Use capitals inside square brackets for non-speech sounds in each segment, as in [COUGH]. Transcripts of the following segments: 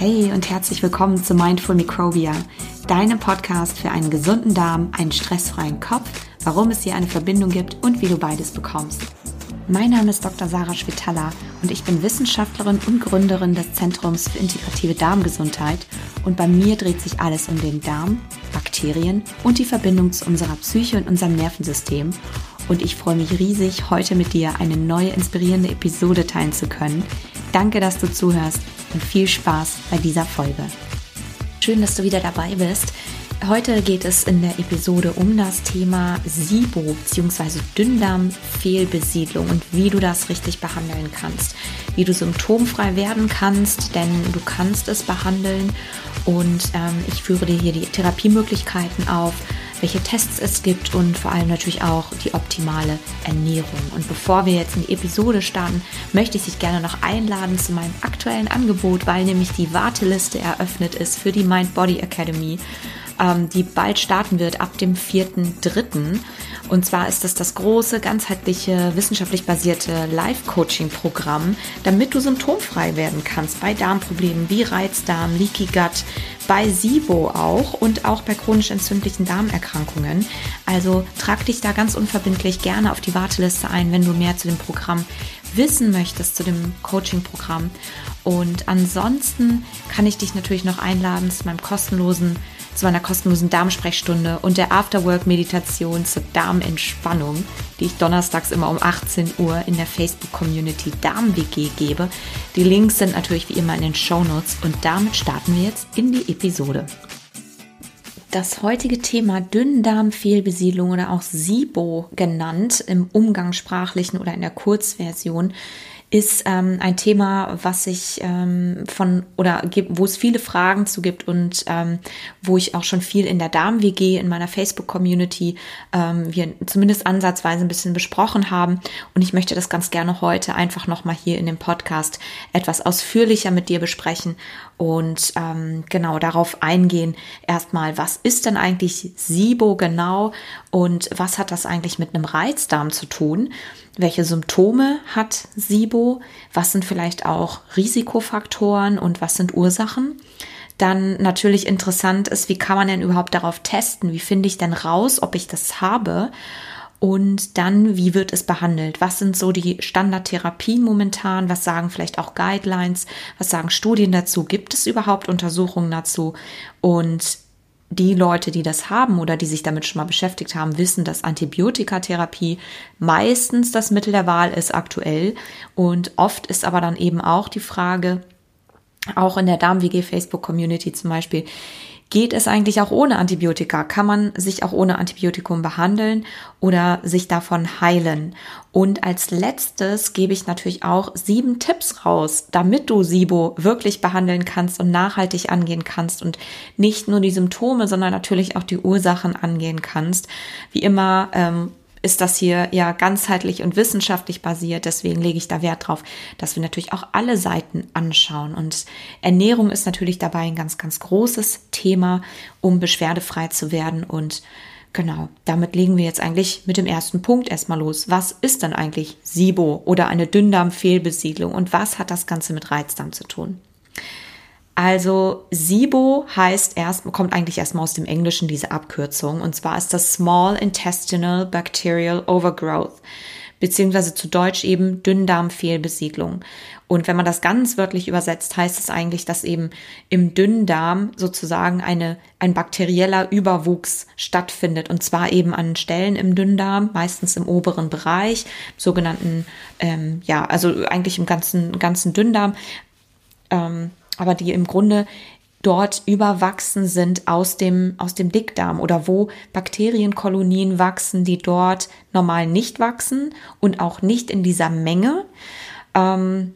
Hey und herzlich willkommen zu Mindful Microbia, deinem Podcast für einen gesunden Darm, einen stressfreien Kopf, warum es hier eine Verbindung gibt und wie du beides bekommst. Mein Name ist Dr. Sarah Schwitala und ich bin Wissenschaftlerin und Gründerin des Zentrums für integrative Darmgesundheit und bei mir dreht sich alles um den Darm, Bakterien und die Verbindung zu unserer Psyche und unserem Nervensystem und ich freue mich riesig, heute mit dir eine neue inspirierende Episode teilen zu können. Danke, dass du zuhörst und viel Spaß bei dieser Folge. Schön, dass du wieder dabei bist. Heute geht es in der Episode um das Thema SIBO bzw. Dünndarmfehlbesiedlung und wie du das richtig behandeln kannst. Wie du symptomfrei werden kannst, denn du kannst es behandeln und ähm, ich führe dir hier die Therapiemöglichkeiten auf welche Tests es gibt und vor allem natürlich auch die optimale Ernährung. Und bevor wir jetzt in die Episode starten, möchte ich dich gerne noch einladen zu meinem aktuellen Angebot, weil nämlich die Warteliste eröffnet ist für die Mind Body Academy ähm, die bald starten wird ab dem 4.3. Und zwar ist das das große, ganzheitliche, wissenschaftlich basierte Live-Coaching-Programm, damit du symptomfrei werden kannst bei Darmproblemen wie Reizdarm, Leaky Gut, bei SIBO auch und auch bei chronisch entzündlichen Darmerkrankungen. Also trag dich da ganz unverbindlich gerne auf die Warteliste ein, wenn du mehr zu dem Programm wissen möchtest, zu dem Coaching-Programm. Und ansonsten kann ich dich natürlich noch einladen zu meinem kostenlosen zu meiner kostenlosen Darmsprechstunde und der Afterwork-Meditation zur Darmentspannung, die ich donnerstags immer um 18 Uhr in der Facebook-Community DarmWG gebe. Die Links sind natürlich wie immer in den Show Notes und damit starten wir jetzt in die Episode. Das heutige Thema Dünndarmfehlbesiedlung oder auch SIBO genannt im Umgangssprachlichen oder in der Kurzversion ist ähm, ein Thema, was ich ähm, von oder wo es viele Fragen zu gibt und ähm, wo ich auch schon viel in der Darm-WG in meiner Facebook-Community ähm, wir zumindest ansatzweise ein bisschen besprochen haben. Und ich möchte das ganz gerne heute einfach nochmal hier in dem Podcast etwas ausführlicher mit dir besprechen und ähm, genau darauf eingehen. Erstmal, was ist denn eigentlich SIBO genau und was hat das eigentlich mit einem Reizdarm zu tun? Welche Symptome hat SIBO? Was sind vielleicht auch Risikofaktoren und was sind Ursachen? Dann natürlich interessant ist, wie kann man denn überhaupt darauf testen? Wie finde ich denn raus, ob ich das habe? Und dann, wie wird es behandelt? Was sind so die Standardtherapien momentan? Was sagen vielleicht auch Guidelines? Was sagen Studien dazu? Gibt es überhaupt Untersuchungen dazu? Und die Leute, die das haben oder die sich damit schon mal beschäftigt haben, wissen, dass Antibiotikatherapie meistens das Mittel der Wahl ist aktuell. Und oft ist aber dann eben auch die Frage, auch in der Darm-WG Facebook Community zum Beispiel, Geht es eigentlich auch ohne Antibiotika? Kann man sich auch ohne Antibiotikum behandeln oder sich davon heilen? Und als letztes gebe ich natürlich auch sieben Tipps raus, damit du SIBO wirklich behandeln kannst und nachhaltig angehen kannst und nicht nur die Symptome, sondern natürlich auch die Ursachen angehen kannst. Wie immer ähm, ist das hier ja ganzheitlich und wissenschaftlich basiert. Deswegen lege ich da Wert drauf, dass wir natürlich auch alle Seiten anschauen. Und Ernährung ist natürlich dabei ein ganz, ganz großes Thema, um beschwerdefrei zu werden. Und genau, damit legen wir jetzt eigentlich mit dem ersten Punkt erstmal los. Was ist denn eigentlich SIBO oder eine Dünndarmfehlbesiedlung und was hat das Ganze mit Reizdarm zu tun? Also SIBO heißt erst, kommt eigentlich erstmal aus dem Englischen diese Abkürzung. Und zwar ist das Small Intestinal Bacterial Overgrowth, beziehungsweise zu Deutsch eben Dünndarmfehlbesiedlung. Und wenn man das ganz wörtlich übersetzt, heißt es eigentlich, dass eben im Dünndarm sozusagen eine, ein bakterieller Überwuchs stattfindet. Und zwar eben an Stellen im Dünndarm, meistens im oberen Bereich, sogenannten, ähm, ja, also eigentlich im ganzen, ganzen Dünndarm. Ähm, aber die im Grunde dort überwachsen sind aus dem, aus dem Dickdarm oder wo Bakterienkolonien wachsen, die dort normal nicht wachsen und auch nicht in dieser Menge. Ähm,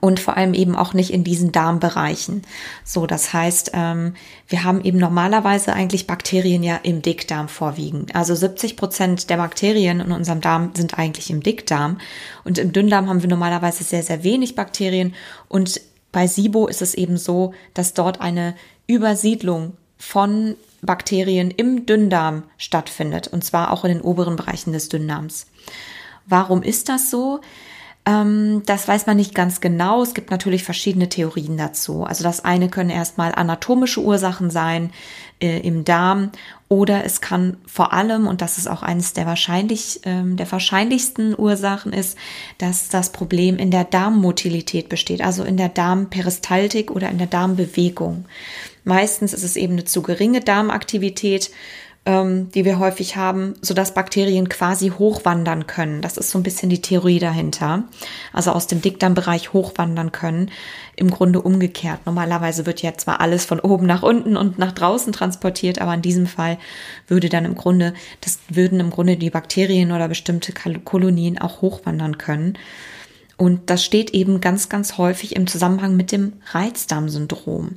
und vor allem eben auch nicht in diesen Darmbereichen. So, das heißt, ähm, wir haben eben normalerweise eigentlich Bakterien ja im Dickdarm vorwiegend. Also 70 Prozent der Bakterien in unserem Darm sind eigentlich im Dickdarm und im Dünndarm haben wir normalerweise sehr, sehr wenig Bakterien und bei SIBO ist es eben so, dass dort eine Übersiedlung von Bakterien im Dünndarm stattfindet und zwar auch in den oberen Bereichen des Dünndarms. Warum ist das so? Ähm, das weiß man nicht ganz genau. Es gibt natürlich verschiedene Theorien dazu. Also das eine können erstmal anatomische Ursachen sein äh, im Darm oder es kann vor allem, und das ist auch eines der wahrscheinlich, ähm, der wahrscheinlichsten Ursachen ist, dass das Problem in der Darmmotilität besteht, also in der Darmperistaltik oder in der Darmbewegung. Meistens ist es eben eine zu geringe Darmaktivität ähm, die wir häufig haben, so dass Bakterien quasi hochwandern können. Das ist so ein bisschen die Theorie dahinter. Also aus dem Dickdarmbereich hochwandern können. Im Grunde umgekehrt. Normalerweise wird ja zwar alles von oben nach unten und nach draußen transportiert, aber in diesem Fall würde dann im Grunde, das würden im Grunde die Bakterien oder bestimmte Kolonien auch hochwandern können. Und das steht eben ganz, ganz häufig im Zusammenhang mit dem Reizdarmsyndrom,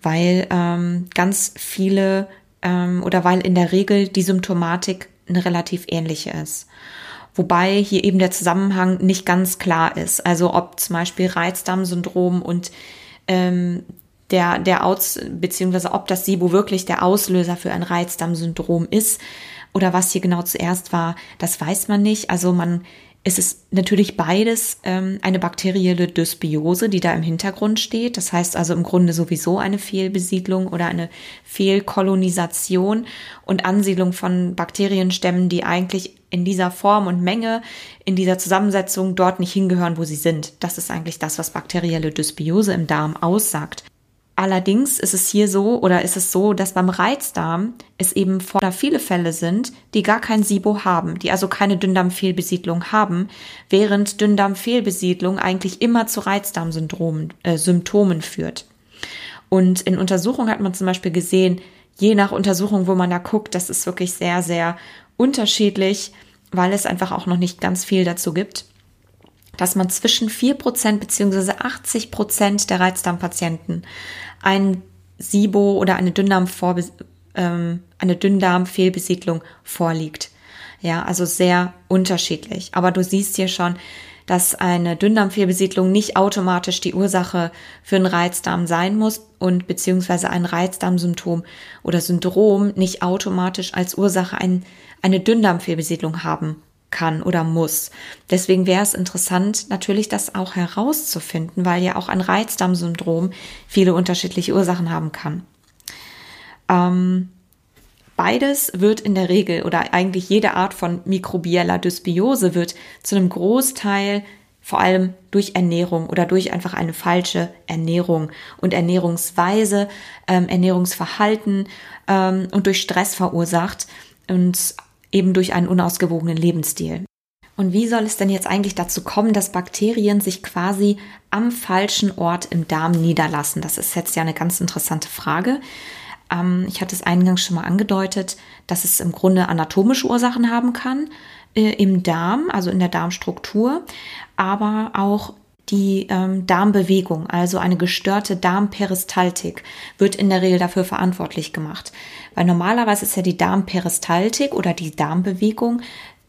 weil ähm, ganz viele ähm, oder weil in der Regel die Symptomatik eine relativ ähnliche ist. Wobei hier eben der Zusammenhang nicht ganz klar ist. Also ob zum Beispiel Reizdarmsyndrom und ähm, der, der Aus, beziehungsweise ob das SIBO wirklich der Auslöser für ein Reizdarmsyndrom ist oder was hier genau zuerst war, das weiß man nicht. Also man es ist natürlich beides ähm, eine bakterielle Dysbiose, die da im Hintergrund steht. Das heißt also im Grunde sowieso eine Fehlbesiedlung oder eine Fehlkolonisation und Ansiedlung von Bakterienstämmen, die eigentlich in dieser Form und Menge, in dieser Zusammensetzung dort nicht hingehören, wo sie sind. Das ist eigentlich das, was bakterielle Dysbiose im Darm aussagt. Allerdings ist es hier so oder ist es so, dass beim Reizdarm es eben vorder viele Fälle sind, die gar kein SIBO haben, die also keine Dünndarmfehlbesiedlung haben, während Dünndarmfehlbesiedlung eigentlich immer zu Reizdarmsyndromen, äh, Symptomen führt. Und in Untersuchungen hat man zum Beispiel gesehen, je nach Untersuchung, wo man da guckt, das ist wirklich sehr, sehr unterschiedlich, weil es einfach auch noch nicht ganz viel dazu gibt dass man zwischen 4% bzw. 80% der Reizdarmpatienten ein SIBO oder eine, Dünndarm ähm, eine Dünndarmfehlbesiedlung vorliegt. Ja, also sehr unterschiedlich. Aber du siehst hier schon, dass eine Dünndarmfehlbesiedlung nicht automatisch die Ursache für einen Reizdarm sein muss und beziehungsweise ein Reizdarmsymptom oder Syndrom nicht automatisch als Ursache ein, eine Dünndarmfehlbesiedlung haben kann oder muss. Deswegen wäre es interessant, natürlich das auch herauszufinden, weil ja auch ein Reizdarmsyndrom viele unterschiedliche Ursachen haben kann. Ähm, beides wird in der Regel oder eigentlich jede Art von mikrobieller Dysbiose wird zu einem Großteil vor allem durch Ernährung oder durch einfach eine falsche Ernährung und Ernährungsweise, ähm, Ernährungsverhalten ähm, und durch Stress verursacht. Und eben durch einen unausgewogenen Lebensstil. Und wie soll es denn jetzt eigentlich dazu kommen, dass Bakterien sich quasi am falschen Ort im Darm niederlassen? Das ist jetzt ja eine ganz interessante Frage. Ähm, ich hatte es eingangs schon mal angedeutet, dass es im Grunde anatomische Ursachen haben kann äh, im Darm, also in der Darmstruktur, aber auch die ähm, Darmbewegung, also eine gestörte Darmperistaltik, wird in der Regel dafür verantwortlich gemacht. Weil normalerweise ist ja die Darmperistaltik oder die Darmbewegung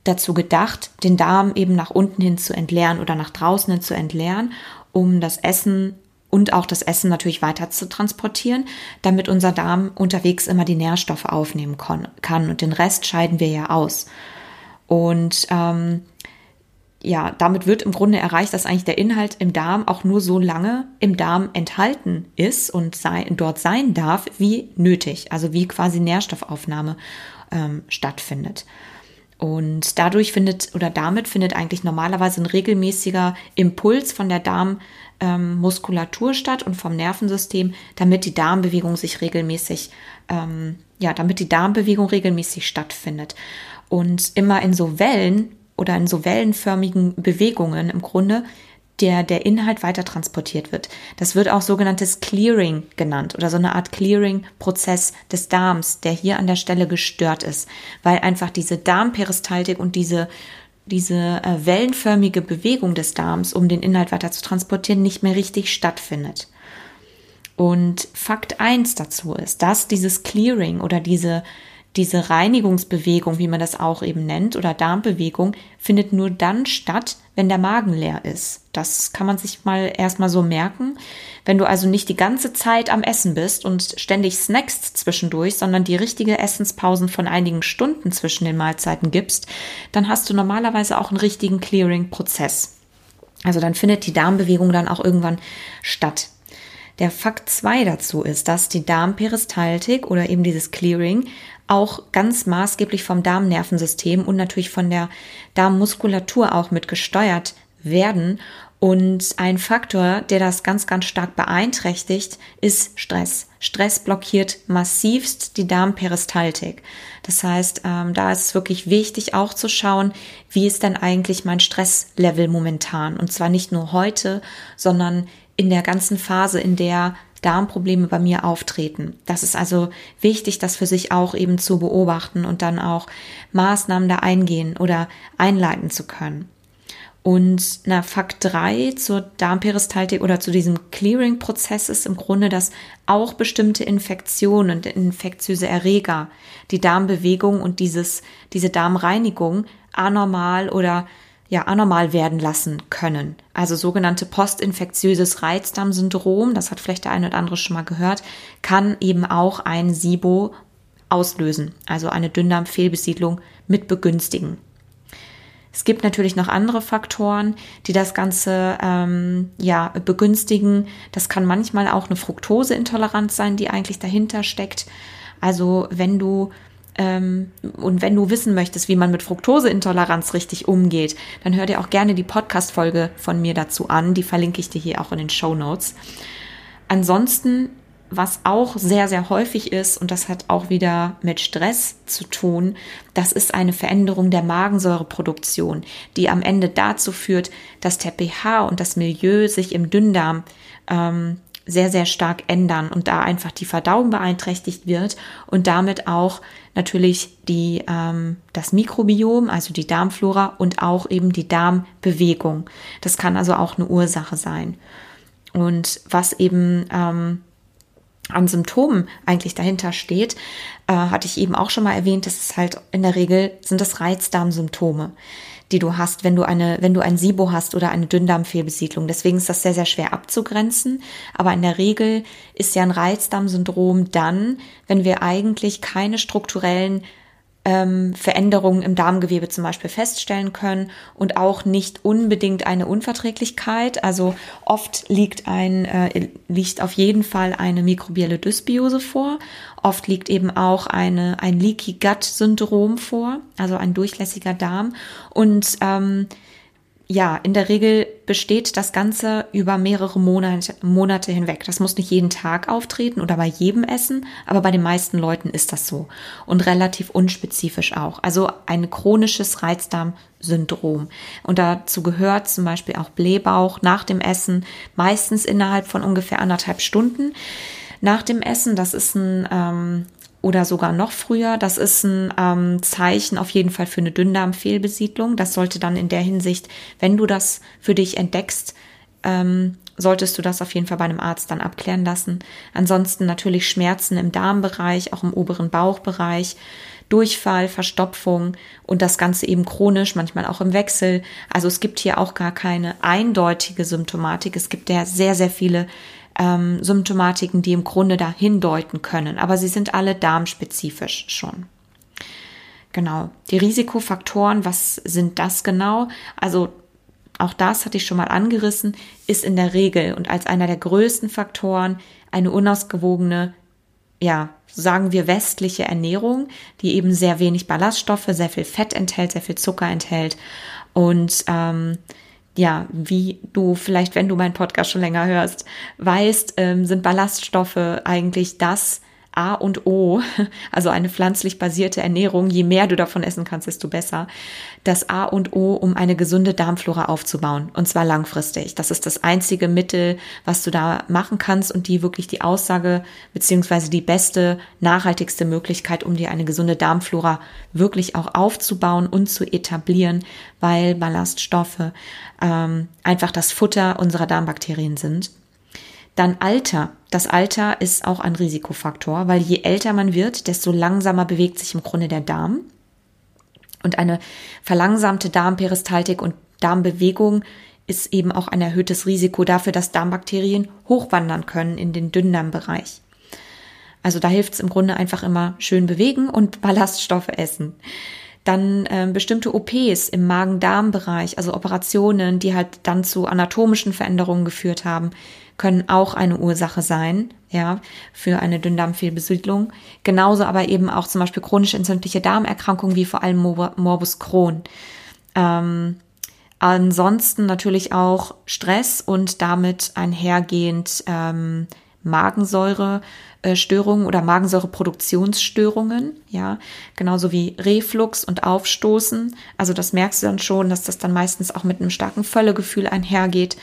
dazu gedacht, den Darm eben nach unten hin zu entleeren oder nach draußen hin zu entleeren, um das Essen und auch das Essen natürlich weiter zu transportieren, damit unser Darm unterwegs immer die Nährstoffe aufnehmen kann. Und den Rest scheiden wir ja aus. Und ähm, ja, damit wird im Grunde erreicht, dass eigentlich der Inhalt im Darm auch nur so lange im Darm enthalten ist und sei, dort sein darf, wie nötig, also wie quasi Nährstoffaufnahme ähm, stattfindet. Und dadurch findet oder damit findet eigentlich normalerweise ein regelmäßiger Impuls von der Darmmuskulatur ähm, statt und vom Nervensystem, damit die Darmbewegung sich regelmäßig, ähm, ja, damit die Darmbewegung regelmäßig stattfindet. Und immer in so Wellen oder in so wellenförmigen Bewegungen im Grunde der, der Inhalt weiter transportiert wird. Das wird auch sogenanntes Clearing genannt oder so eine Art Clearing-Prozess des Darms, der hier an der Stelle gestört ist, weil einfach diese Darmperistaltik und diese diese äh, wellenförmige Bewegung des Darms, um den Inhalt weiter zu transportieren, nicht mehr richtig stattfindet. Und Fakt eins dazu ist, dass dieses Clearing oder diese diese Reinigungsbewegung, wie man das auch eben nennt, oder Darmbewegung, findet nur dann statt, wenn der Magen leer ist. Das kann man sich mal erstmal so merken. Wenn du also nicht die ganze Zeit am Essen bist und ständig snackst zwischendurch, sondern die richtige Essenspausen von einigen Stunden zwischen den Mahlzeiten gibst, dann hast du normalerweise auch einen richtigen Clearing-Prozess. Also dann findet die Darmbewegung dann auch irgendwann statt. Der Fakt zwei dazu ist, dass die Darmperistaltik oder eben dieses Clearing auch ganz maßgeblich vom Darmnervensystem und natürlich von der Darmmuskulatur auch mit gesteuert werden. Und ein Faktor, der das ganz, ganz stark beeinträchtigt, ist Stress. Stress blockiert massivst die Darmperistaltik. Das heißt, ähm, da ist es wirklich wichtig auch zu schauen, wie ist denn eigentlich mein Stresslevel momentan? Und zwar nicht nur heute, sondern in der ganzen Phase, in der Darmprobleme bei mir auftreten. Das ist also wichtig, das für sich auch eben zu beobachten und dann auch Maßnahmen da eingehen oder einleiten zu können. Und na, Fakt 3 zur Darmperistaltik oder zu diesem Clearing-Prozess ist im Grunde, dass auch bestimmte Infektionen und infektiöse Erreger die Darmbewegung und dieses, diese Darmreinigung anormal oder ja, anormal werden lassen können. Also sogenannte postinfektiöses Reizdarmsyndrom, das hat vielleicht der eine oder andere schon mal gehört, kann eben auch ein SIBO auslösen, also eine Dünndarmfehlbesiedlung mit begünstigen. Es gibt natürlich noch andere Faktoren, die das Ganze ähm, ja begünstigen. Das kann manchmal auch eine Fructoseintoleranz sein, die eigentlich dahinter steckt. Also wenn du ähm, und wenn du wissen möchtest, wie man mit Fructoseintoleranz richtig umgeht, dann hör dir auch gerne die Podcast-Folge von mir dazu an. Die verlinke ich dir hier auch in den Show Notes. Ansonsten was auch sehr, sehr häufig ist, und das hat auch wieder mit Stress zu tun, das ist eine Veränderung der Magensäureproduktion, die am Ende dazu führt, dass der pH und das Milieu sich im Dünndarm ähm, sehr, sehr stark ändern und da einfach die Verdauung beeinträchtigt wird und damit auch natürlich die, ähm, das Mikrobiom, also die Darmflora und auch eben die Darmbewegung. Das kann also auch eine Ursache sein. Und was eben ähm, an Symptomen eigentlich dahinter steht, äh, hatte ich eben auch schon mal erwähnt, das ist halt in der Regel sind das Reizdarmsymptome die du hast, wenn du eine, wenn du ein SIBO hast oder eine Dünndarmfehlbesiedlung. Deswegen ist das sehr, sehr schwer abzugrenzen. Aber in der Regel ist ja ein Reizdarmsyndrom dann, wenn wir eigentlich keine strukturellen ähm, Veränderungen im Darmgewebe zum Beispiel feststellen können und auch nicht unbedingt eine Unverträglichkeit. Also oft liegt ein, äh, liegt auf jeden Fall eine mikrobielle Dysbiose vor. Oft liegt eben auch eine, ein Leaky Gut Syndrom vor, also ein durchlässiger Darm. Und ähm, ja, in der Regel besteht das Ganze über mehrere Monate, Monate hinweg. Das muss nicht jeden Tag auftreten oder bei jedem Essen, aber bei den meisten Leuten ist das so. Und relativ unspezifisch auch. Also ein chronisches Reizdarmsyndrom. Und dazu gehört zum Beispiel auch Blähbauch nach dem Essen, meistens innerhalb von ungefähr anderthalb Stunden nach dem Essen. Das ist ein ähm, oder sogar noch früher. Das ist ein ähm, Zeichen auf jeden Fall für eine Dünndarmfehlbesiedlung. Das sollte dann in der Hinsicht, wenn du das für dich entdeckst, ähm, solltest du das auf jeden Fall bei einem Arzt dann abklären lassen. Ansonsten natürlich Schmerzen im Darmbereich, auch im oberen Bauchbereich, Durchfall, Verstopfung und das Ganze eben chronisch, manchmal auch im Wechsel. Also es gibt hier auch gar keine eindeutige Symptomatik. Es gibt ja sehr, sehr viele ähm, Symptomatiken, die im Grunde dahin deuten können. Aber sie sind alle darmspezifisch schon. Genau. Die Risikofaktoren, was sind das genau? Also auch das hatte ich schon mal angerissen, ist in der Regel und als einer der größten Faktoren eine unausgewogene, ja, sagen wir westliche Ernährung, die eben sehr wenig Ballaststoffe, sehr viel Fett enthält, sehr viel Zucker enthält und ähm, ja, wie du vielleicht, wenn du meinen Podcast schon länger hörst, weißt, ähm, sind Ballaststoffe eigentlich das, A und O, [LAUGHS] also eine pflanzlich basierte Ernährung, je mehr du davon essen kannst, desto besser, das A und O, um eine gesunde Darmflora aufzubauen. Und zwar langfristig. Das ist das einzige Mittel, was du da machen kannst und die wirklich die Aussage beziehungsweise die beste, nachhaltigste Möglichkeit, um dir eine gesunde Darmflora wirklich auch aufzubauen und zu etablieren, weil Ballaststoffe ähm, einfach das Futter unserer Darmbakterien sind. Dann Alter. Das Alter ist auch ein Risikofaktor, weil je älter man wird, desto langsamer bewegt sich im Grunde der Darm. Und eine verlangsamte Darmperistaltik und Darmbewegung ist eben auch ein erhöhtes Risiko dafür, dass Darmbakterien hochwandern können in den Dünndarmbereich. Also da hilft es im Grunde einfach immer schön bewegen und Ballaststoffe essen. Dann äh, bestimmte OPs im Magen-Darm-Bereich, also Operationen, die halt dann zu anatomischen Veränderungen geführt haben, können auch eine Ursache sein, ja, für eine Dünndarmfehlbesiedlung. Genauso aber eben auch zum Beispiel chronisch entzündliche Darmerkrankungen wie vor allem Morbus Crohn. Ähm, ansonsten natürlich auch Stress und damit einhergehend ähm, Magensäurestörungen oder Magensäureproduktionsstörungen, ja, genauso wie Reflux und Aufstoßen. Also das merkst du dann schon, dass das dann meistens auch mit einem starken Völlegefühl einhergeht.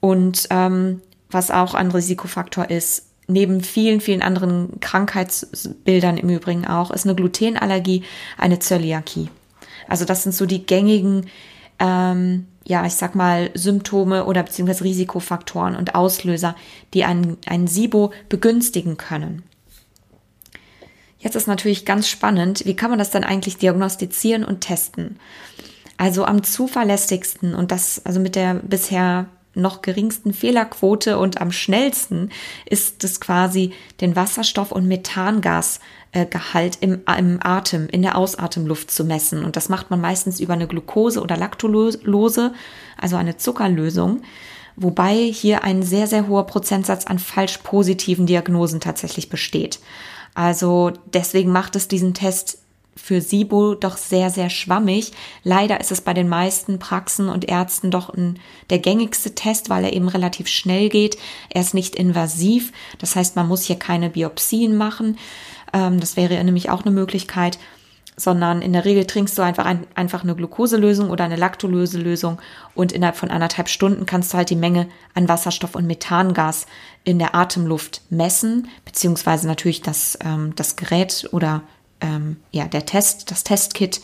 Und ähm, was auch ein Risikofaktor ist, neben vielen, vielen anderen Krankheitsbildern im Übrigen auch, ist eine Glutenallergie, eine Zöliakie. Also das sind so die gängigen ähm, ja, ich sag mal, Symptome oder beziehungsweise Risikofaktoren und Auslöser, die einen, SIBO begünstigen können. Jetzt ist natürlich ganz spannend, wie kann man das dann eigentlich diagnostizieren und testen? Also am zuverlässigsten und das, also mit der bisher noch geringsten Fehlerquote und am schnellsten ist es quasi den Wasserstoff- und Methangasgehalt im, im Atem, in der Ausatemluft zu messen. Und das macht man meistens über eine Glucose- oder Laktulose, also eine Zuckerlösung. Wobei hier ein sehr, sehr hoher Prozentsatz an falsch positiven Diagnosen tatsächlich besteht. Also deswegen macht es diesen Test für SIBO doch sehr, sehr schwammig. Leider ist es bei den meisten Praxen und Ärzten doch ein, der gängigste Test, weil er eben relativ schnell geht. Er ist nicht invasiv. Das heißt, man muss hier keine Biopsien machen. Ähm, das wäre nämlich auch eine Möglichkeit sondern in der Regel trinkst du einfach ein, einfach eine Glukoselösung oder eine Laktulöselösung und innerhalb von anderthalb Stunden kannst du halt die Menge an Wasserstoff und Methangas in der Atemluft messen, beziehungsweise natürlich das, ähm, das Gerät oder ähm, ja, der Test, das Testkit.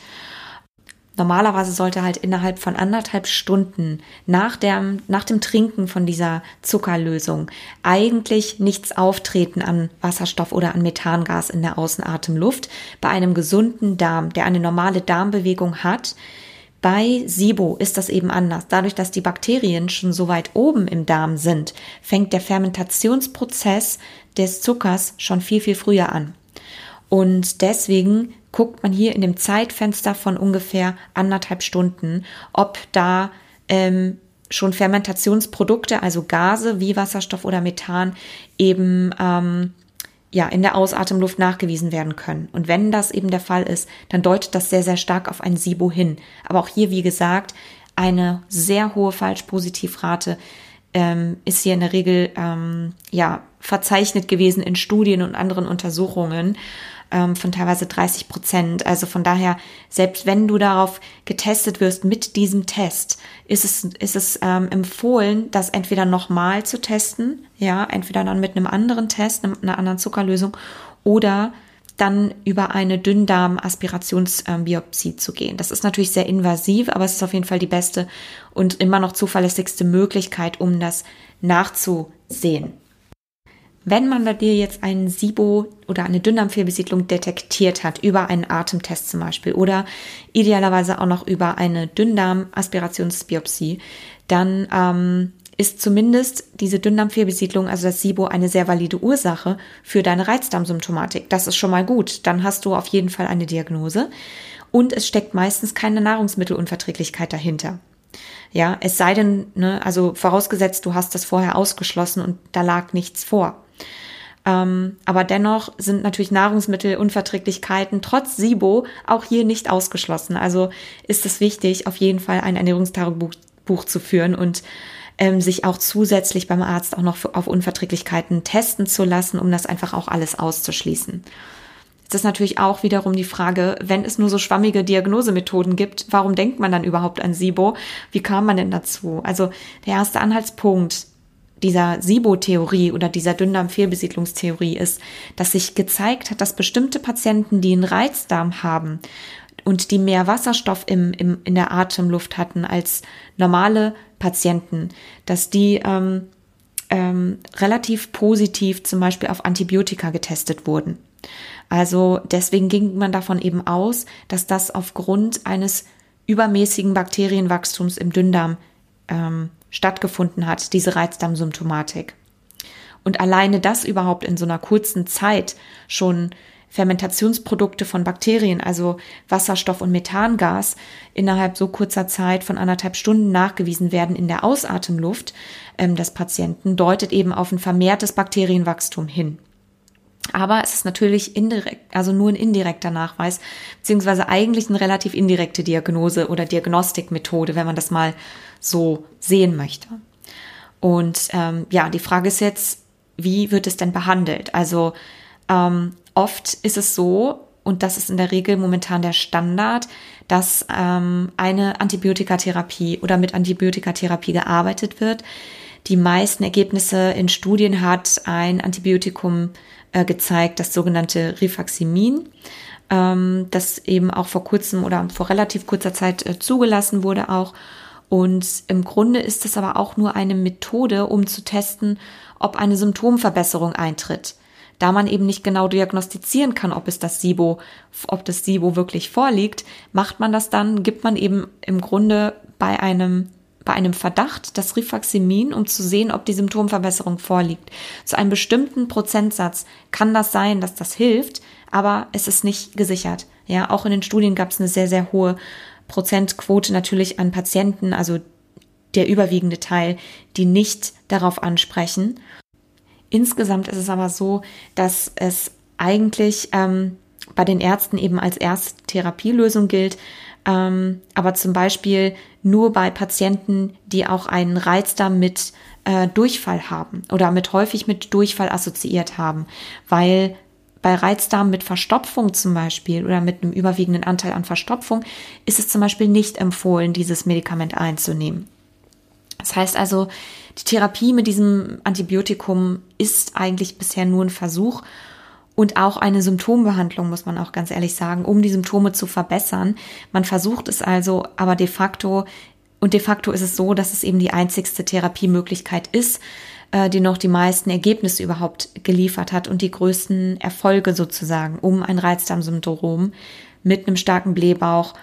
Normalerweise sollte halt innerhalb von anderthalb Stunden nach, der, nach dem Trinken von dieser Zuckerlösung eigentlich nichts auftreten an Wasserstoff oder an Methangas in der Außenatemluft. Bei einem gesunden Darm, der eine normale Darmbewegung hat, bei SIBO ist das eben anders. Dadurch, dass die Bakterien schon so weit oben im Darm sind, fängt der Fermentationsprozess des Zuckers schon viel, viel früher an. Und deswegen guckt man hier in dem Zeitfenster von ungefähr anderthalb Stunden, ob da ähm, schon Fermentationsprodukte, also Gase wie Wasserstoff oder Methan, eben ähm, ja in der Ausatemluft nachgewiesen werden können. Und wenn das eben der Fall ist, dann deutet das sehr, sehr stark auf ein SIBO hin. Aber auch hier, wie gesagt, eine sehr hohe Falschpositivrate ähm, ist hier in der Regel ähm, ja verzeichnet gewesen in Studien und anderen Untersuchungen ähm, von teilweise 30 Prozent. Also von daher, selbst wenn du darauf getestet wirst mit diesem Test, ist es, ist es ähm, empfohlen, das entweder nochmal zu testen, ja, entweder dann mit einem anderen Test, einer anderen Zuckerlösung oder dann über eine Dünndarm-Aspirationsbiopsie zu gehen. Das ist natürlich sehr invasiv, aber es ist auf jeden Fall die beste und immer noch zuverlässigste Möglichkeit, um das nachzusehen. Wenn man bei dir jetzt einen SIBO oder eine Dünndarmfehlbesiedlung detektiert hat, über einen Atemtest zum Beispiel oder idealerweise auch noch über eine Dünndarm-Aspirationsbiopsie, dann ähm, ist zumindest diese Dünndarmfehlbesiedlung, also das SIBO, eine sehr valide Ursache für deine Reizdarmsymptomatik. Das ist schon mal gut. Dann hast du auf jeden Fall eine Diagnose. Und es steckt meistens keine Nahrungsmittelunverträglichkeit dahinter. Ja, es sei denn, ne, also vorausgesetzt, du hast das vorher ausgeschlossen und da lag nichts vor. Ähm, aber dennoch sind natürlich Nahrungsmittelunverträglichkeiten trotz SIBO auch hier nicht ausgeschlossen. Also ist es wichtig, auf jeden Fall ein Ernährungstagebuch Buch zu führen und ähm, sich auch zusätzlich beim Arzt auch noch auf Unverträglichkeiten testen zu lassen, um das einfach auch alles auszuschließen. Jetzt ist natürlich auch wiederum die Frage, wenn es nur so schwammige Diagnosemethoden gibt, warum denkt man dann überhaupt an SIBO? Wie kam man denn dazu? Also der erste Anhaltspunkt dieser SIBO-Theorie oder dieser Dünndarm-Fehlbesiedlungstheorie ist, dass sich gezeigt hat, dass bestimmte Patienten, die einen Reizdarm haben und die mehr Wasserstoff im, im, in der Atemluft hatten als normale Patienten, dass die ähm, ähm, relativ positiv zum Beispiel auf Antibiotika getestet wurden. Also deswegen ging man davon eben aus, dass das aufgrund eines übermäßigen Bakterienwachstums im Dünndarm ähm, stattgefunden hat, diese Reizdarmsymptomatik. Und alleine das überhaupt in so einer kurzen Zeit schon Fermentationsprodukte von Bakterien, also Wasserstoff und Methangas, innerhalb so kurzer Zeit von anderthalb Stunden nachgewiesen werden in der Ausatemluft ähm, des Patienten, deutet eben auf ein vermehrtes Bakterienwachstum hin. Aber es ist natürlich indirekt, also nur ein indirekter Nachweis, beziehungsweise eigentlich eine relativ indirekte Diagnose oder Diagnostikmethode, wenn man das mal so sehen möchte. Und ähm, ja, die Frage ist jetzt, wie wird es denn behandelt? Also ähm, oft ist es so, und das ist in der Regel momentan der Standard, dass ähm, eine Antibiotikatherapie oder mit Antibiotikatherapie gearbeitet wird. Die meisten Ergebnisse in Studien hat ein Antibiotikum äh, gezeigt, das sogenannte Rifaximin, ähm, das eben auch vor kurzem oder vor relativ kurzer Zeit äh, zugelassen wurde auch. Und im Grunde ist es aber auch nur eine Methode, um zu testen, ob eine Symptomverbesserung eintritt. Da man eben nicht genau diagnostizieren kann, ob es das SIBO, ob das SIBO wirklich vorliegt, macht man das dann, gibt man eben im Grunde bei einem bei einem Verdacht das Rifaximin, um zu sehen, ob die Symptomverbesserung vorliegt. Zu einem bestimmten Prozentsatz kann das sein, dass das hilft, aber es ist nicht gesichert. Ja, auch in den Studien gab es eine sehr, sehr hohe Prozentquote natürlich an Patienten, also der überwiegende Teil, die nicht darauf ansprechen. Insgesamt ist es aber so, dass es eigentlich ähm, bei den Ärzten eben als Ersttherapielösung gilt, ähm, aber zum Beispiel nur bei Patienten, die auch einen Reizdarm mit äh, Durchfall haben oder mit häufig mit Durchfall assoziiert haben, weil bei Reizdarm mit Verstopfung zum Beispiel oder mit einem überwiegenden Anteil an Verstopfung ist es zum Beispiel nicht empfohlen, dieses Medikament einzunehmen. Das heißt also, die Therapie mit diesem Antibiotikum ist eigentlich bisher nur ein Versuch und auch eine Symptombehandlung, muss man auch ganz ehrlich sagen, um die Symptome zu verbessern. Man versucht es also, aber de facto, und de facto ist es so, dass es eben die einzigste Therapiemöglichkeit ist, äh, die noch die meisten Ergebnisse überhaupt geliefert hat und die größten Erfolge sozusagen, um ein Reizdarmsyndrom mit einem starken Blähbauch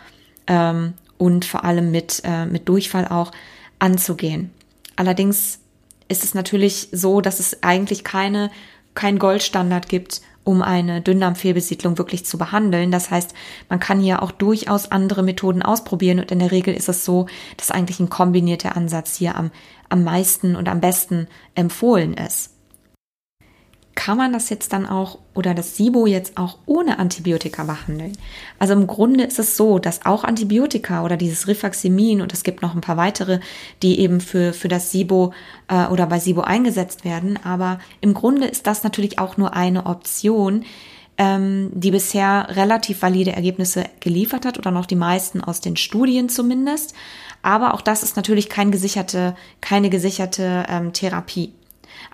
ähm, und vor allem mit, äh, mit Durchfall auch anzugehen. Allerdings ist es natürlich so, dass es eigentlich keine, kein Goldstandard gibt, um eine Dünndarmfehlbesiedlung wirklich zu behandeln. Das heißt, man kann hier auch durchaus andere Methoden ausprobieren und in der Regel ist es so, dass eigentlich ein kombinierter Ansatz hier am, am meisten und am besten empfohlen ist kann man das jetzt dann auch oder das SIBO jetzt auch ohne Antibiotika behandeln? Also im Grunde ist es so, dass auch Antibiotika oder dieses Rifaximin und es gibt noch ein paar weitere, die eben für, für das SIBO äh, oder bei SIBO eingesetzt werden. Aber im Grunde ist das natürlich auch nur eine Option, ähm, die bisher relativ valide Ergebnisse geliefert hat oder noch die meisten aus den Studien zumindest. Aber auch das ist natürlich kein gesicherte, keine gesicherte ähm, Therapie.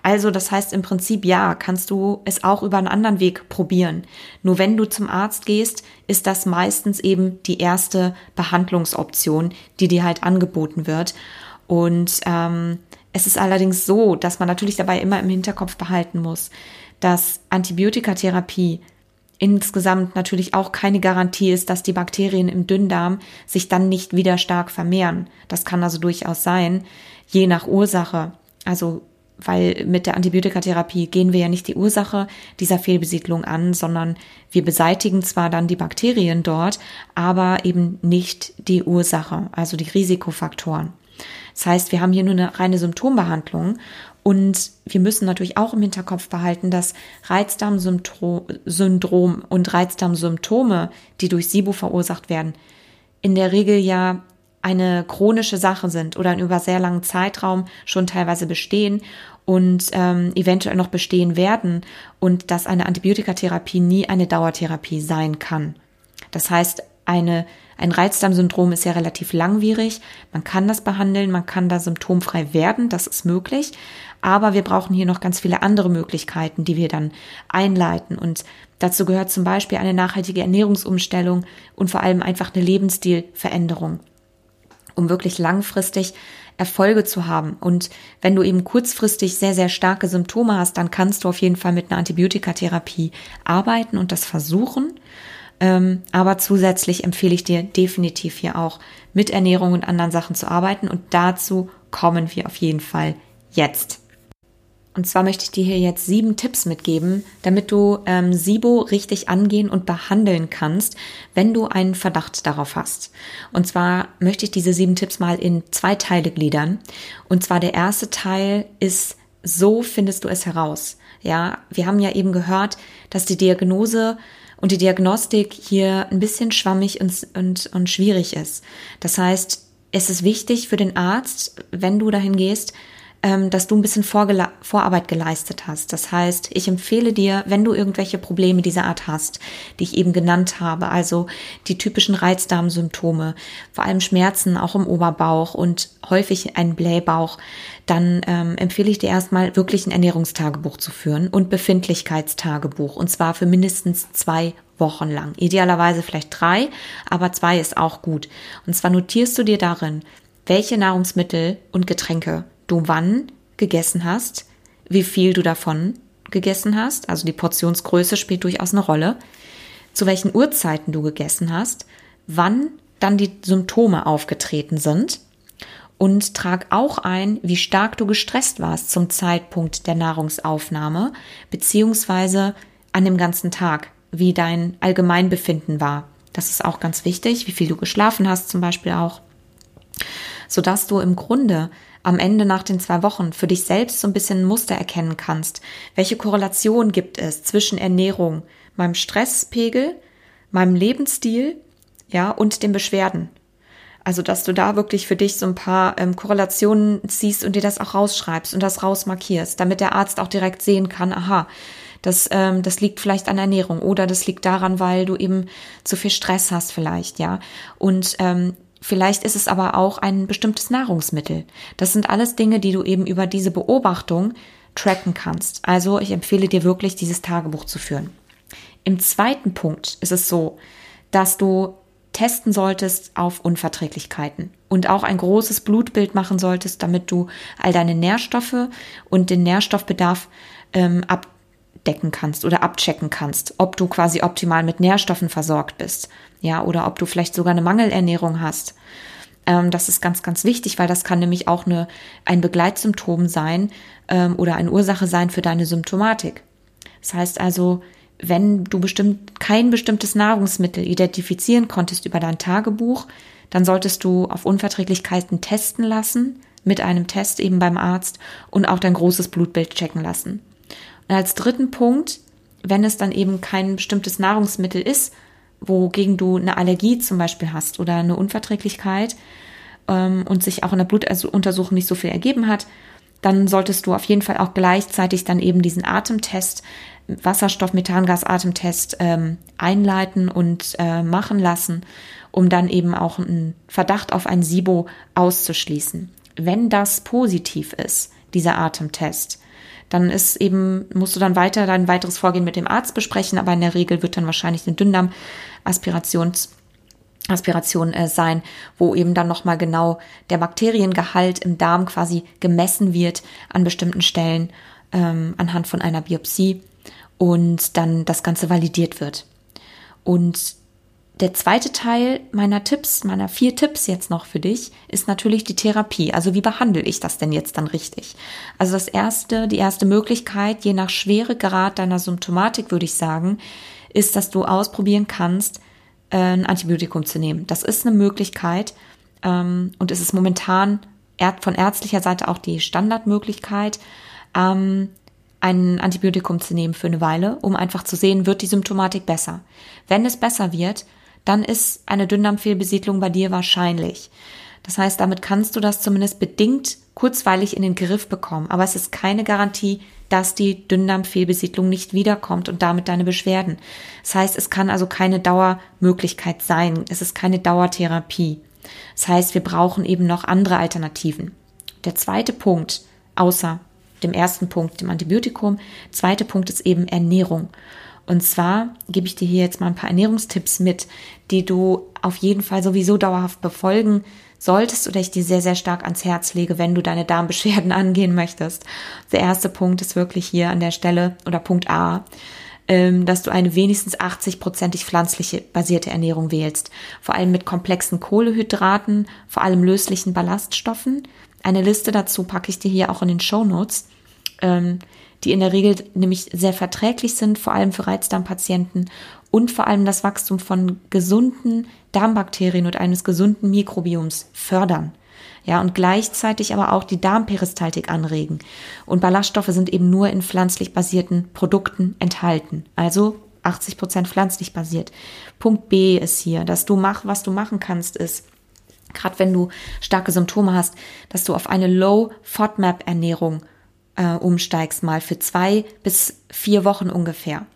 Also das heißt im Prinzip ja, kannst du es auch über einen anderen Weg probieren. Nur wenn du zum Arzt gehst, ist das meistens eben die erste Behandlungsoption, die dir halt angeboten wird. Und ähm, es ist allerdings so, dass man natürlich dabei immer im Hinterkopf behalten muss, dass Antibiotikatherapie insgesamt natürlich auch keine Garantie ist, dass die Bakterien im Dünndarm sich dann nicht wieder stark vermehren. Das kann also durchaus sein, je nach Ursache. Also weil mit der Antibiotikatherapie gehen wir ja nicht die Ursache dieser Fehlbesiedlung an, sondern wir beseitigen zwar dann die Bakterien dort, aber eben nicht die Ursache, also die Risikofaktoren. Das heißt, wir haben hier nur eine reine Symptombehandlung und wir müssen natürlich auch im Hinterkopf behalten, dass Reizdarmsyndrom und Reizdarmsymptome, die durch SIBO verursacht werden, in der Regel ja eine chronische Sache sind oder über sehr langen Zeitraum schon teilweise bestehen und ähm, eventuell noch bestehen werden und dass eine Antibiotikatherapie nie eine Dauertherapie sein kann. Das heißt, eine, ein Reizdarmsyndrom ist ja relativ langwierig. Man kann das behandeln, man kann da symptomfrei werden, das ist möglich. Aber wir brauchen hier noch ganz viele andere Möglichkeiten, die wir dann einleiten. Und dazu gehört zum Beispiel eine nachhaltige Ernährungsumstellung und vor allem einfach eine Lebensstilveränderung um wirklich langfristig Erfolge zu haben. Und wenn du eben kurzfristig sehr, sehr starke Symptome hast, dann kannst du auf jeden Fall mit einer Antibiotikatherapie arbeiten und das versuchen. Ähm, aber zusätzlich empfehle ich dir definitiv hier auch mit Ernährung und anderen Sachen zu arbeiten. Und dazu kommen wir auf jeden Fall jetzt. Und zwar möchte ich dir hier jetzt sieben Tipps mitgeben, damit du ähm, SIBO richtig angehen und behandeln kannst, wenn du einen Verdacht darauf hast. Und zwar möchte ich diese sieben Tipps mal in zwei Teile gliedern. Und zwar der erste Teil ist, so findest du es heraus. Ja, wir haben ja eben gehört, dass die Diagnose und die Diagnostik hier ein bisschen schwammig und, und, und schwierig ist. Das heißt, es ist wichtig für den Arzt, wenn du dahin gehst, dass du ein bisschen Vorgela Vorarbeit geleistet hast. Das heißt, ich empfehle dir, wenn du irgendwelche Probleme dieser Art hast, die ich eben genannt habe, also die typischen Reizdarmsymptome, vor allem Schmerzen auch im Oberbauch und häufig ein Blähbauch, dann ähm, empfehle ich dir erstmal wirklich ein Ernährungstagebuch zu führen und Befindlichkeitstagebuch und zwar für mindestens zwei Wochen lang. Idealerweise vielleicht drei, aber zwei ist auch gut. Und zwar notierst du dir darin, welche Nahrungsmittel und Getränke du wann gegessen hast, wie viel du davon gegessen hast, also die Portionsgröße spielt durchaus eine Rolle, zu welchen Uhrzeiten du gegessen hast, wann dann die Symptome aufgetreten sind und trag auch ein, wie stark du gestresst warst zum Zeitpunkt der Nahrungsaufnahme, beziehungsweise an dem ganzen Tag, wie dein Allgemeinbefinden war. Das ist auch ganz wichtig, wie viel du geschlafen hast zum Beispiel auch, sodass du im Grunde am Ende nach den zwei Wochen für dich selbst so ein bisschen ein Muster erkennen kannst. Welche Korrelation gibt es zwischen Ernährung, meinem Stresspegel, meinem Lebensstil, ja, und den Beschwerden? Also, dass du da wirklich für dich so ein paar ähm, Korrelationen ziehst und dir das auch rausschreibst und das rausmarkierst, damit der Arzt auch direkt sehen kann, aha, das, ähm, das liegt vielleicht an Ernährung oder das liegt daran, weil du eben zu viel Stress hast vielleicht, ja. Und ähm, Vielleicht ist es aber auch ein bestimmtes Nahrungsmittel. Das sind alles Dinge, die du eben über diese Beobachtung tracken kannst. Also ich empfehle dir wirklich, dieses Tagebuch zu führen. Im zweiten Punkt ist es so, dass du testen solltest auf Unverträglichkeiten und auch ein großes Blutbild machen solltest, damit du all deine Nährstoffe und den Nährstoffbedarf ähm, abdecken kannst oder abchecken kannst, ob du quasi optimal mit Nährstoffen versorgt bist ja, oder ob du vielleicht sogar eine Mangelernährung hast. Ähm, das ist ganz, ganz wichtig, weil das kann nämlich auch eine, ein Begleitsymptom sein ähm, oder eine Ursache sein für deine Symptomatik. Das heißt also, wenn du bestimmt kein bestimmtes Nahrungsmittel identifizieren konntest über dein Tagebuch, dann solltest du auf Unverträglichkeiten testen lassen, mit einem Test eben beim Arzt und auch dein großes Blutbild checken lassen. Und als dritten Punkt, wenn es dann eben kein bestimmtes Nahrungsmittel ist, wogegen du eine Allergie zum Beispiel hast oder eine Unverträglichkeit ähm, und sich auch in der Blutuntersuchung nicht so viel ergeben hat, dann solltest du auf jeden Fall auch gleichzeitig dann eben diesen Atemtest, Wasserstoff-Methangas-Atemtest ähm, einleiten und äh, machen lassen, um dann eben auch einen Verdacht auf ein SIBO auszuschließen. Wenn das positiv ist, dieser Atemtest, dann ist eben, musst du dann weiter dein weiteres Vorgehen mit dem Arzt besprechen, aber in der Regel wird dann wahrscheinlich eine Dünndarmaspirations Aspiration äh, sein, wo eben dann nochmal genau der Bakteriengehalt im Darm quasi gemessen wird an bestimmten Stellen ähm, anhand von einer Biopsie und dann das Ganze validiert wird. Und der zweite Teil meiner Tipps, meiner vier Tipps jetzt noch für dich, ist natürlich die Therapie. Also wie behandle ich das denn jetzt dann richtig? Also das erste, die erste Möglichkeit, je nach Schweregrad deiner Symptomatik, würde ich sagen, ist, dass du ausprobieren kannst, äh, ein Antibiotikum zu nehmen. Das ist eine Möglichkeit ähm, und es ist momentan von ärztlicher Seite auch die Standardmöglichkeit, ähm, ein Antibiotikum zu nehmen für eine Weile, um einfach zu sehen, wird die Symptomatik besser. Wenn es besser wird, dann ist eine Dünndarmfehlbesiedlung bei dir wahrscheinlich. Das heißt, damit kannst du das zumindest bedingt kurzweilig in den Griff bekommen. Aber es ist keine Garantie, dass die Dünndarmfehlbesiedlung nicht wiederkommt und damit deine Beschwerden. Das heißt, es kann also keine Dauermöglichkeit sein. Es ist keine Dauertherapie. Das heißt, wir brauchen eben noch andere Alternativen. Der zweite Punkt, außer dem ersten Punkt, dem Antibiotikum, zweite Punkt ist eben Ernährung. Und zwar gebe ich dir hier jetzt mal ein paar Ernährungstipps mit, die du auf jeden Fall sowieso dauerhaft befolgen solltest oder ich dir sehr, sehr stark ans Herz lege, wenn du deine Darmbeschwerden [LAUGHS] angehen möchtest. Der erste Punkt ist wirklich hier an der Stelle oder Punkt A, ähm, dass du eine wenigstens 80-prozentig pflanzliche basierte Ernährung wählst. Vor allem mit komplexen Kohlehydraten, vor allem löslichen Ballaststoffen. Eine Liste dazu packe ich dir hier auch in den Show Notes ähm, die in der Regel nämlich sehr verträglich sind, vor allem für Reizdarmpatienten und vor allem das Wachstum von gesunden Darmbakterien und eines gesunden Mikrobioms fördern. Ja, und gleichzeitig aber auch die Darmperistaltik anregen. Und Ballaststoffe sind eben nur in pflanzlich basierten Produkten enthalten. Also 80 Prozent pflanzlich basiert. Punkt B ist hier, dass du mach, was du machen kannst, ist, gerade wenn du starke Symptome hast, dass du auf eine Low FODMAP Ernährung äh, umsteigst, mal für zwei bis vier Wochen ungefähr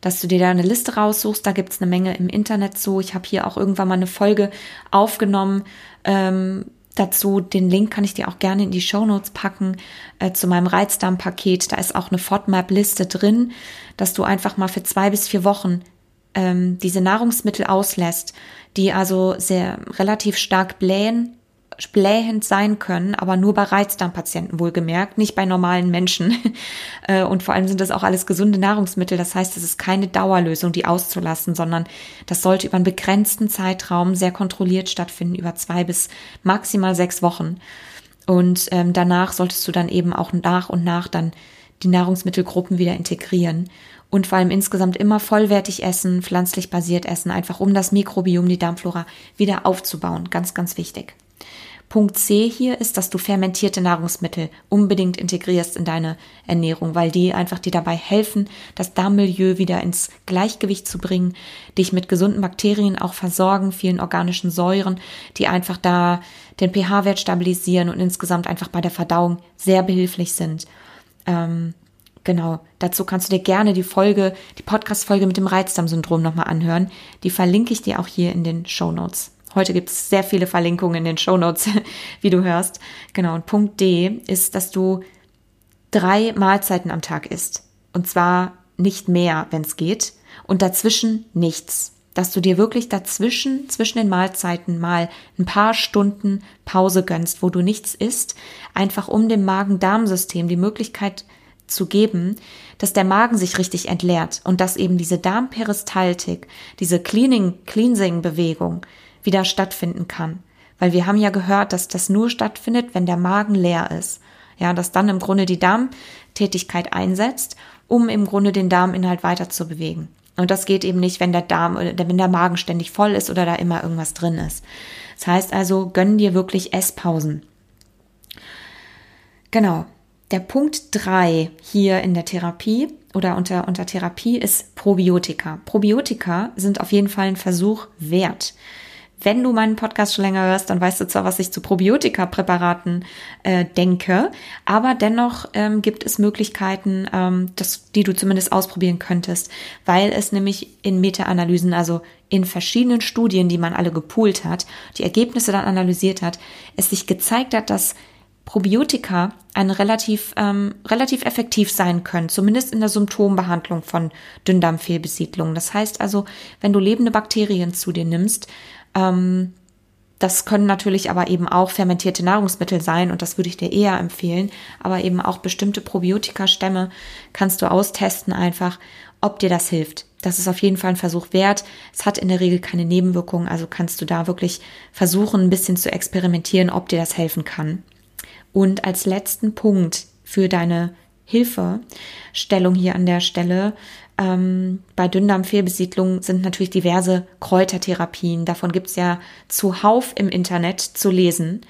dass du dir da eine Liste raussuchst. Da gibt's eine Menge im Internet zu. Ich habe hier auch irgendwann mal eine Folge aufgenommen ähm, dazu. Den Link kann ich dir auch gerne in die Show Notes packen äh, zu meinem Reizdarmpaket. Da ist auch eine FODMAP-Liste drin, dass du einfach mal für zwei bis vier Wochen ähm, diese Nahrungsmittel auslässt, die also sehr relativ stark blähen blähend sein können, aber nur bei Reizdarmpatienten wohlgemerkt, nicht bei normalen Menschen. [LAUGHS] Äh, und vor allem sind das auch alles gesunde Nahrungsmittel. Das heißt, es ist keine Dauerlösung, die auszulassen, sondern das sollte über einen begrenzten Zeitraum sehr kontrolliert stattfinden, über zwei bis maximal sechs Wochen. Und ähm, danach solltest du dann eben auch nach und nach dann die Nahrungsmittelgruppen wieder integrieren und vor allem insgesamt immer vollwertig essen, pflanzlich basiert essen, einfach um das Mikrobiom, die Darmflora wieder aufzubauen. Ganz, ganz wichtig. Punkt C hier ist, dass du fermentierte Nahrungsmittel unbedingt integrierst in deine Ernährung, weil die einfach dir dabei helfen, das Darmmilieu wieder ins Gleichgewicht zu bringen, dich mit gesunden Bakterien auch versorgen, vielen organischen Säuren, die einfach da den pH-Wert stabilisieren und insgesamt einfach bei der Verdauung sehr behilflich sind. Ähm, Genau, dazu kannst du dir gerne die Folge, die Podcast-Folge mit dem Reizdarmsyndrom nochmal anhören. Die verlinke ich dir auch hier in den Show Notes. Heute gibt es sehr viele Verlinkungen in den Show Notes, [LAUGHS] wie du hörst. Genau, und Punkt D ist, dass du drei Mahlzeiten am Tag isst. Und zwar nicht mehr, wenn es geht. Und dazwischen nichts. Dass du dir wirklich dazwischen, zwischen den Mahlzeiten mal ein paar Stunden Pause gönnst, wo du nichts isst, einfach um dem Magen-Darm-System die Möglichkeit zu geben, dass der Magen sich richtig entleert und dass eben diese Darmperistaltik, diese Cleaning, Cleansing-Bewegung wieder stattfinden kann. Weil wir haben ja gehört, dass das nur stattfindet, wenn der Magen leer ist. Ja, dass dann im Grunde die Darmtätigkeit einsetzt, um im Grunde den Darminhalt weiter zu bewegen. Und das geht eben nicht, wenn der Darm oder wenn der Magen ständig voll ist oder da immer irgendwas drin ist. Das heißt also, gönn dir wirklich Esspausen. Genau. Der Punkt drei hier in der Therapie oder unter, unter Therapie ist Probiotika. Probiotika sind auf jeden Fall ein Versuch wert. Wenn du meinen Podcast schon länger hörst, dann weißt du zwar, was ich zu Probiotika-Präparaten äh, denke, aber dennoch ähm, gibt es Möglichkeiten, ähm, das, die du zumindest ausprobieren könntest, weil es nämlich in Meta-Analysen, also in verschiedenen Studien, die man alle gepoolt hat, die Ergebnisse dann analysiert hat, es sich gezeigt hat, dass Probiotika ein relativ, ähm, relativ effektiv sein können, zumindest in der Symptombehandlung von Dünndarmfehlbesiedlung. Das heißt also, wenn du lebende Bakterien zu dir nimmst, ähm, das können natürlich aber eben auch fermentierte Nahrungsmittel sein und das würde ich dir eher empfehlen. Aber eben auch bestimmte Probiotika-Stämme kannst du austesten einfach, ob dir das hilft. Das ist auf jeden Fall ein Versuch wert. Es hat in der Regel keine Nebenwirkungen, also kannst du da wirklich versuchen, ein bisschen zu experimentieren, ob dir das helfen kann. Und als letzten Punkt für deine Hilfestellung hier an der Stelle ähm, bei Dünndarmfehlbesiedlung sind natürlich diverse Kräutertherapien. Davon gibt es ja zuhauf im Internet zu lesen.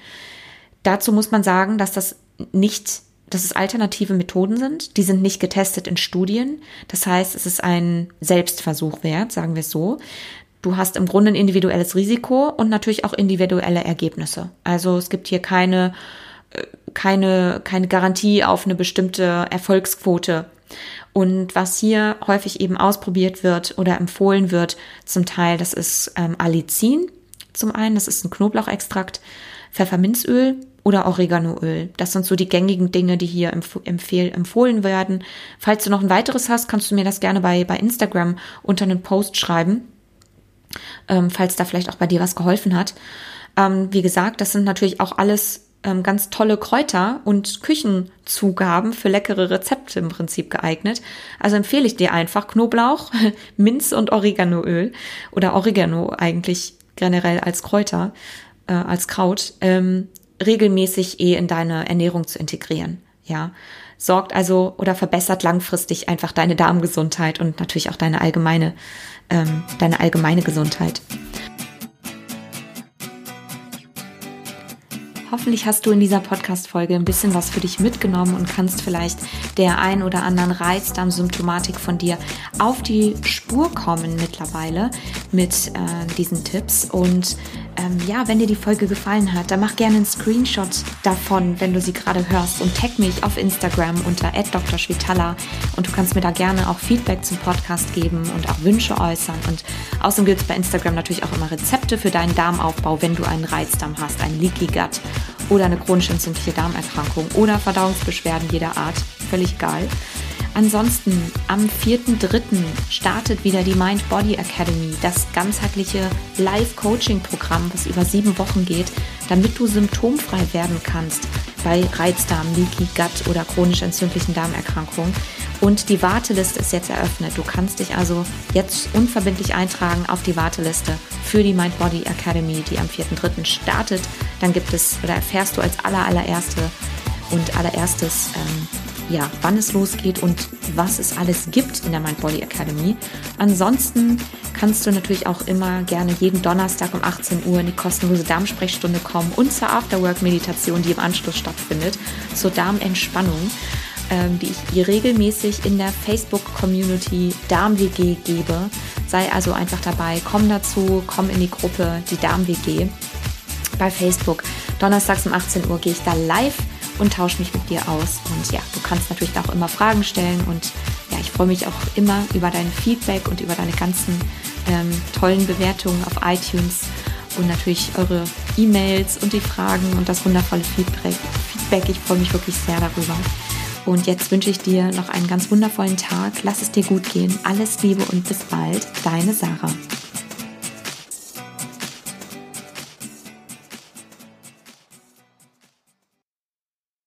Dazu muss man sagen, dass das nicht, dass es alternative Methoden sind. Die sind nicht getestet in Studien. Das heißt, es ist ein Selbstversuch wert, sagen wir es so. Du hast im Grunde ein individuelles Risiko und natürlich auch individuelle Ergebnisse. Also es gibt hier keine, äh, keine, keine Garantie auf eine bestimmte Erfolgsquote und was hier häufig eben ausprobiert wird oder empfohlen wird, zum Teil, das ist ähm, Allicin. Zum einen, das ist ein Knoblauchextrakt, Pfefferminzöl oder Oreganoöl. Das sind so die gängigen Dinge, die hier empf empfehl empfohlen werden. Falls du noch ein weiteres hast, kannst du mir das gerne bei, bei Instagram unter einen Post schreiben, ähm, falls da vielleicht auch bei dir was geholfen hat. Ähm, wie gesagt, das sind natürlich auch alles ähm, ganz tolle Kräuter und Küchenzugaben für leckere Rezepte im Prinzip geeignet. Also empfehle ich dir einfach Knoblauch, [LAUGHS] Minz und Oreganoöl oder Oregano eigentlich generell als Kräuter, äh, als Kraut, ähm, regelmäßig eh in deine Ernährung zu integrieren. Ja, sorgt also oder verbessert langfristig einfach deine Darmgesundheit und natürlich auch deine allgemeine, ähm, deine allgemeine Gesundheit. Hoffentlich hast du in dieser Podcast-Folge ein bisschen was für dich mitgenommen und kannst vielleicht der ein oder anderen Reizdarmsymptomatik von dir auf die Spur kommen mittlerweile mit äh, diesen Tipps. Und ähm, ja, wenn dir die Folge gefallen hat, dann mach gerne einen Screenshot davon, wenn du sie gerade hörst und tag mich auf Instagram unter @drschwitala und du kannst mir da gerne auch Feedback zum Podcast geben und auch Wünsche äußern. Und außerdem gibt es bei Instagram natürlich auch immer Rezepte für deinen Darmaufbau, wenn du einen Reizdarm hast, einen Leaky Gut oder eine chronisch entzündliche Darmerkrankung oder Verdauungsbeschwerden jeder Art, völlig egal. Ansonsten am 4.3. startet wieder die Mind Body Academy, das ganzheitliche Live-Coaching-Programm, was über sieben Wochen geht, damit du symptomfrei werden kannst bei Reizdarm, Leaky Gut oder chronisch entzündlichen Darmerkrankungen. Und die Warteliste ist jetzt eröffnet. Du kannst dich also jetzt unverbindlich eintragen auf die Warteliste für die Mind Body Academy, die am 4.3. startet. Dann gibt es oder erfährst du als aller allererste und allererstes ähm, ja, wann es losgeht und was es alles gibt in der Mind Body Academy. Ansonsten kannst du natürlich auch immer gerne jeden Donnerstag um 18 Uhr in die kostenlose Darmsprechstunde kommen und zur Afterwork-Meditation, die im Anschluss stattfindet, zur Darmentspannung, ähm, die ich regelmäßig in der Facebook-Community DarmWG gebe. Sei also einfach dabei, komm dazu, komm in die Gruppe, die DarmWG bei Facebook. Donnerstags um 18 Uhr gehe ich da live und tausche mich mit dir aus. Und ja, du kannst natürlich auch immer Fragen stellen und ja, ich freue mich auch immer über dein Feedback und über deine ganzen ähm, tollen Bewertungen auf iTunes und natürlich eure E-Mails und die Fragen und das wundervolle Feedback. Feedback. Ich freue mich wirklich sehr darüber. Und jetzt wünsche ich dir noch einen ganz wundervollen Tag. Lass es dir gut gehen. Alles Liebe und bis bald. Deine Sarah.